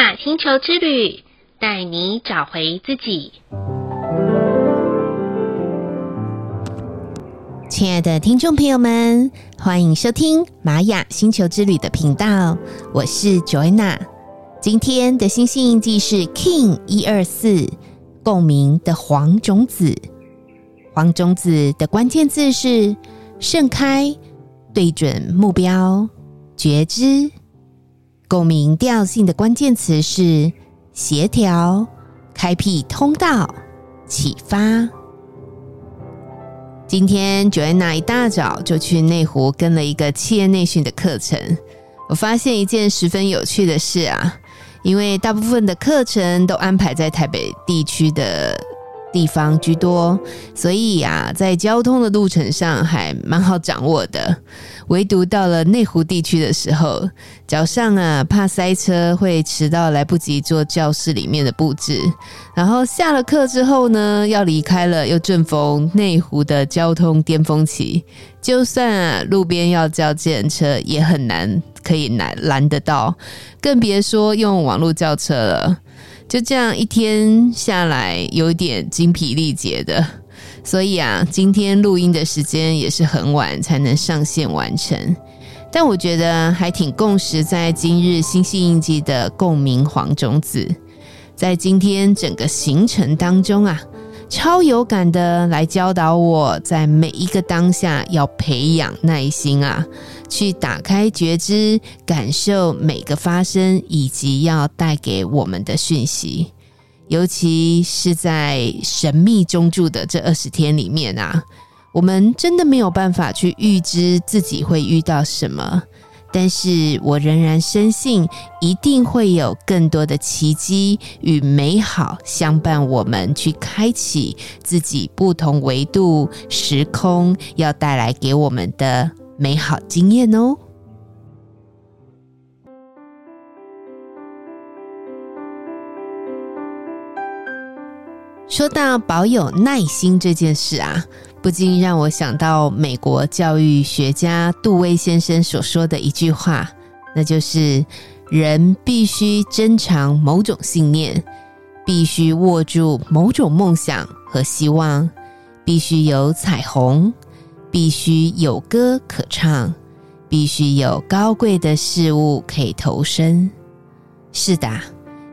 雅星球之旅，带你找回自己。亲爱的听众朋友们，欢迎收听玛雅星球之旅的频道，我是 Joanna。今天的星星印记是 King 一二四，共鸣的黄种子。黄种子的关键字是盛开、对准目标、觉知。共鸣调性的关键词是协调、开辟通道、启发。今天 Joanna 一大早就去内湖跟了一个企业内训的课程，我发现一件十分有趣的事啊，因为大部分的课程都安排在台北地区的。地方居多，所以、啊，在交通的路程上还蛮好掌握的。唯独到了内湖地区的时候，早上啊怕塞车会迟到，来不及做教室里面的布置。然后下了课之后呢，要离开了，又正逢内湖的交通巅峰期，就算啊路边要叫计程车，也很难可以拦拦得到，更别说用网络叫车了。就这样一天下来，有点精疲力竭的，所以啊，今天录音的时间也是很晚才能上线完成。但我觉得还挺共识，在今日星系印记的共鸣黄种子，在今天整个行程当中啊。超有感的来教导我在每一个当下要培养耐心啊，去打开觉知，感受每个发生以及要带给我们的讯息。尤其是在神秘中住的这二十天里面啊，我们真的没有办法去预知自己会遇到什么。但是我仍然深信，一定会有更多的奇迹与美好相伴我们，去开启自己不同维度、时空要带来给我们的美好经验哦。说到保有耐心这件事啊。不禁让我想到美国教育学家杜威先生所说的一句话，那就是：人必须珍藏某种信念，必须握住某种梦想和希望，必须有彩虹，必须有歌可唱，必须有高贵的事物可以投身。是的。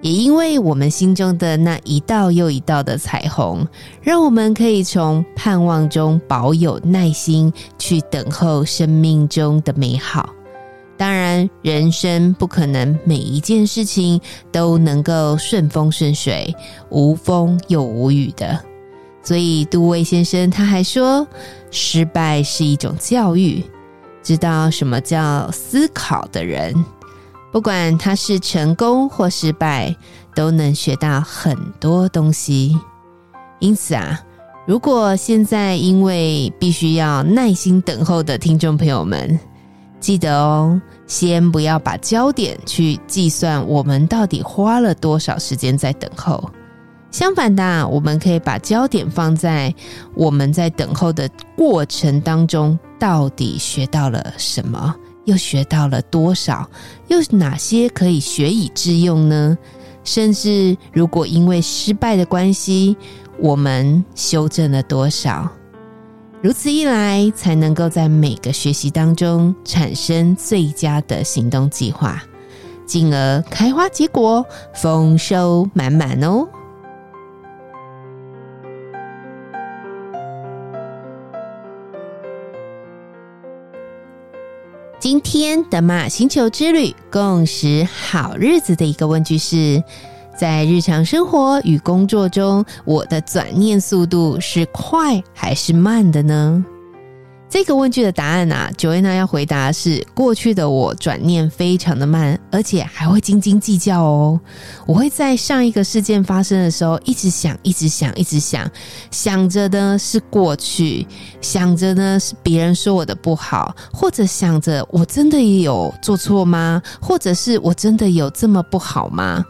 也因为我们心中的那一道又一道的彩虹，让我们可以从盼望中保有耐心，去等候生命中的美好。当然，人生不可能每一件事情都能够顺风顺水、无风又无雨的。所以，杜威先生他还说，失败是一种教育，知道什么叫思考的人。不管他是成功或失败，都能学到很多东西。因此啊，如果现在因为必须要耐心等候的听众朋友们，记得哦，先不要把焦点去计算我们到底花了多少时间在等候。相反的，我们可以把焦点放在我们在等候的过程当中，到底学到了什么。又学到了多少？又哪些可以学以致用呢？甚至如果因为失败的关系，我们修正了多少？如此一来，才能够在每个学习当中产生最佳的行动计划，进而开花结果，丰收满满哦。今天的马星球之旅共识好日子的一个问句是：在日常生活与工作中，我的转念速度是快还是慢的呢？这个问句的答案啊，Joanna 要回答是：过去的我转念非常的慢，而且还会斤斤计较哦。我会在上一个事件发生的时候，一直想，一直想，一直想，想着呢是过去，想着呢是别人说我的不好，或者想着我真的也有做错吗？或者是我真的有这么不好吗？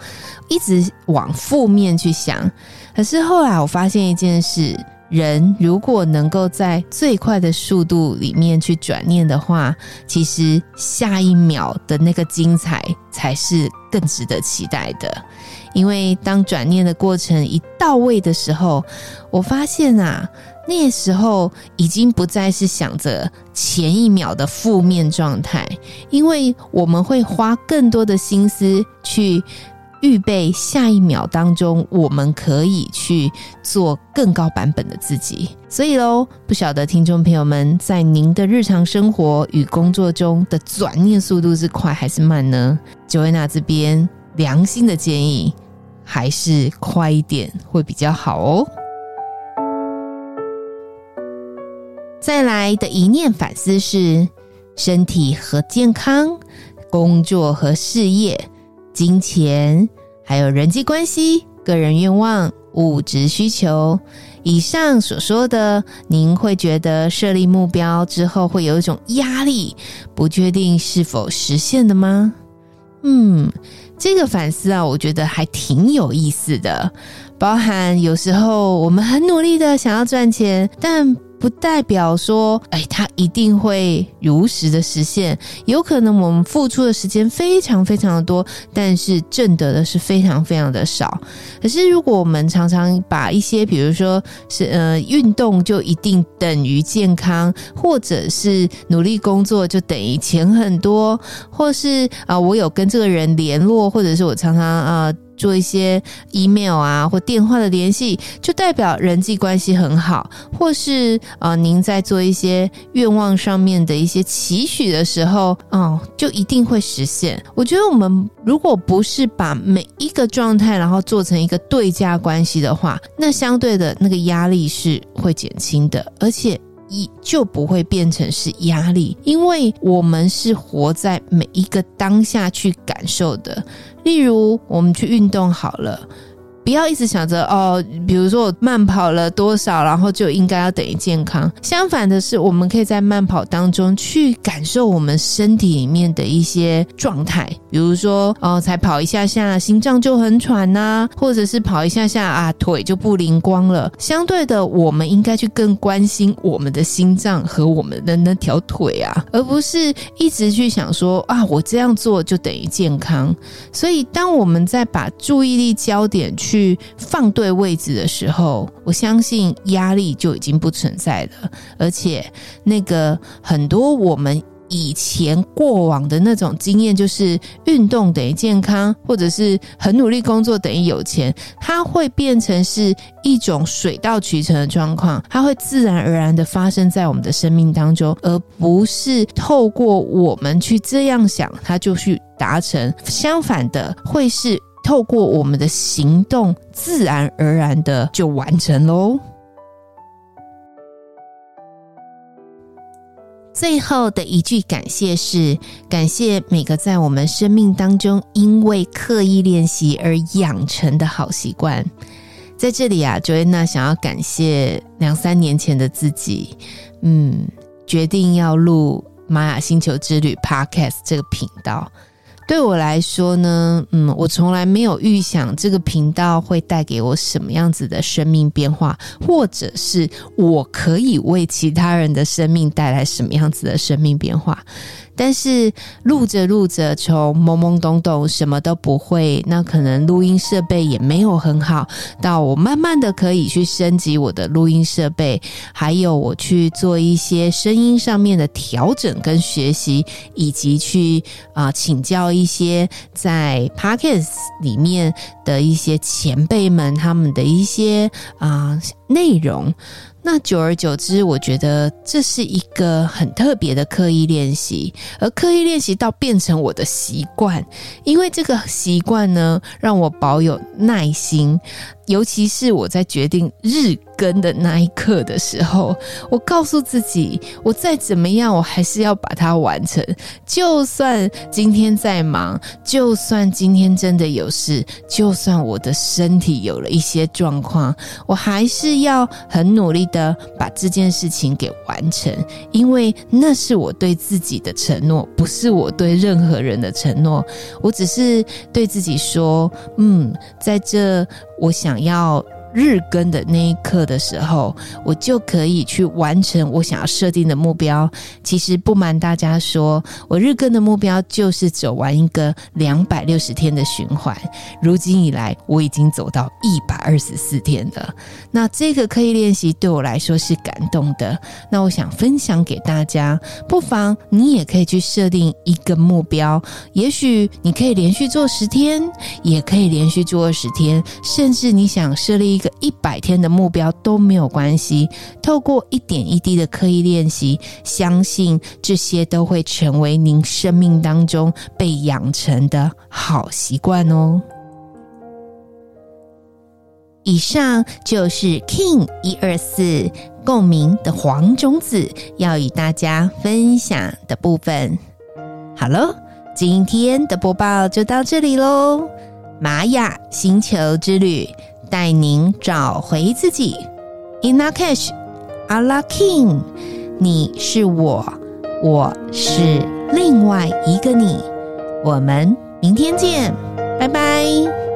一直往负面去想。可是后来我发现一件事。人如果能够在最快的速度里面去转念的话，其实下一秒的那个精彩才是更值得期待的。因为当转念的过程一到位的时候，我发现啊，那时候已经不再是想着前一秒的负面状态，因为我们会花更多的心思去。预备下一秒当中，我们可以去做更高版本的自己。所以喽，不晓得听众朋友们，在您的日常生活与工作中的转念速度是快还是慢呢？Joanna 这边良心的建议，还是快一点会比较好哦。再来的一念反思是：身体和健康，工作和事业。金钱，还有人际关系、个人愿望、物质需求，以上所说的，您会觉得设立目标之后会有一种压力，不确定是否实现的吗？嗯，这个反思啊，我觉得还挺有意思的，包含有时候我们很努力的想要赚钱，但不代表说，哎，它一定会如实的实现。有可能我们付出的时间非常非常的多，但是挣得的是非常非常的少。可是，如果我们常常把一些，比如说是呃运动就一定等于健康，或者是努力工作就等于钱很多，或是啊、我有跟这个人联络，或者是我常常啊。做一些 email 啊或电话的联系，就代表人际关系很好，或是呃您在做一些愿望上面的一些期许的时候，哦，就一定会实现。我觉得我们如果不是把每一个状态然后做成一个对价关系的话，那相对的那个压力是会减轻的，而且。一就不会变成是压力，因为我们是活在每一个当下去感受的。例如，我们去运动好了。不要一直想着哦，比如说我慢跑了多少，然后就应该要等于健康。相反的是，我们可以在慢跑当中去感受我们身体里面的一些状态，比如说哦，才跑一下下，心脏就很喘呐、或者是跑一下下啊，腿就不灵光了。相对的，我们应该去更关心我们的心脏和我们的那条腿啊，而不是一直去想说啊，我这样做就等于健康。所以，当我们在把注意力焦点去去放对位置的时候，我相信压力就已经不存在了。而且，那个很多我们以前过往的那种经验，就是运动等于健康，或者是很努力工作等于有钱，它会变成是一种水到渠成的状况，它会自然而然的发生在我们的生命当中，而不是透过我们去这样想，它就去达成。相反的，会是。透过我们的行动，自然而然的就完成喽。最后的一句感谢是：感谢每个在我们生命当中因为刻意练习而养成的好习惯。在这里啊，Joanna 想要感谢两三年前的自己，嗯，决定要录玛雅星球之旅 Podcast 这个频道。对我来说呢，嗯，我从来没有预想这个频道会带给我什么样子的生命变化，或者是我可以为其他人的生命带来什么样子的生命变化。但是录着录着，从懵懵懂懂什么都不会，那可能录音设备也没有很好，到我慢慢的可以去升级我的录音设备，还有我去做一些声音上面的调整跟学习，以及去啊、呃、请教一些在 Podcast 里面的一些前辈们他们的一些啊、内容。那久而久之，我觉得这是一个很特别的刻意练习，而刻意练习到变成我的习惯，因为这个习惯呢，让我保有耐心。尤其是我在决定日更的那一刻的时候，我告诉自己，我再怎么样，我还是要把它完成。就算今天再忙，就算今天真的有事，就算我的身体有了一些状况，我还是要很努力的把这件事情给完成，因为那是我对自己的承诺，不是我对任何人的承诺。我只是对自己说，嗯，在这。我想要日更的那一刻的时候，我就可以去完成我想要设定的目标。其实不瞒大家说，我日更的目标就是走完一个两百六十天的循环。如今以来，我已经走到一百二十四天了。那这个刻意练习对我来说是感动的。那我想分享给大家，不妨你也可以去设定一个目标。也许你可以连续做十天，也可以连续做二十天，甚至你想设立一个一百天的目标都没有关系。透过一点一滴的刻意练习，相信这些都会成为您生命当中被养成的好习惯哦。以上就是 King 一二四共鸣的黄种子要与大家分享的部分。好喽，今天的播报就到这里喽。玛雅星球之旅带您找回自己。Inakesh Ala K'in，你是我，我是另外一个你。我们明天见，拜拜。